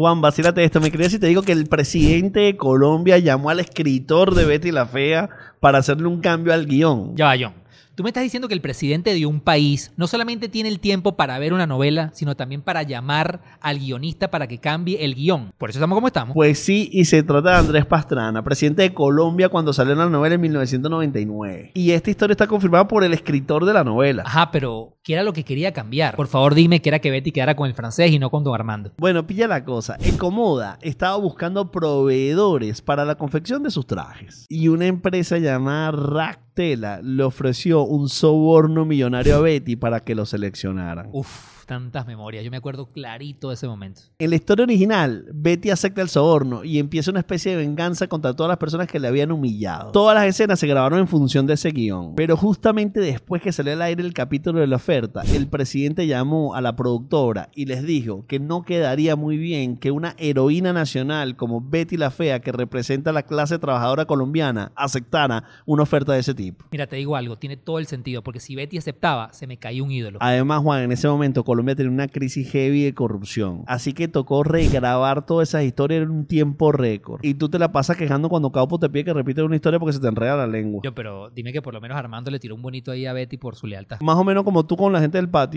Juan, vacílate esto. Me quería si te digo que el presidente de Colombia llamó al escritor de Betty la Fea para hacerle un cambio al guion. Ya va. Tú me estás diciendo que el presidente de un país no solamente tiene el tiempo para ver una novela, sino también para llamar al guionista para que cambie el guion. Por eso estamos como estamos. Pues sí, y se trata de Andrés Pastrana, presidente de Colombia cuando salió la novela en 1999. Y esta historia está confirmada por el escritor de la novela. Ajá, pero ¿qué era lo que quería cambiar? Por favor, dime que era que Betty quedara con el francés y no con Don Armando. Bueno, pilla la cosa. Ecomoda estaba buscando proveedores para la confección de sus trajes. Y una empresa llamada Le ofreció un soborno millonario a Betty para que lo seleccionaran. Tantas memorias. Yo me acuerdo clarito de ese momento. En la historia original, Betty acepta el soborno y empieza una especie de venganza contra todas las personas que le habían humillado. Todas las escenas se grabaron en función de ese guion. Pero justamente después que salió al aire el capítulo de la oferta, el presidente llamó a la productora y les dijo que no quedaría muy bien que una heroína nacional como Betty la Fea, que representa a la clase trabajadora colombiana, aceptara una oferta de ese tipo. Mira, te digo algo, tiene todo el sentido, porque si Betty aceptaba, se me caía un ídolo. Además, Juan, en ese momento Colombia tenía una crisis heavy de corrupción. Así que tocó regrabar todas esas historias en un tiempo récord. Y tú te la pasas quejando cuando Caupo te pide que repitas una historia porque se te enreda la lengua. Yo, pero dime que por lo menos Armando le tiró un bonito ahí a Betty por su lealtad. Más o menos como tú con la gente del patio.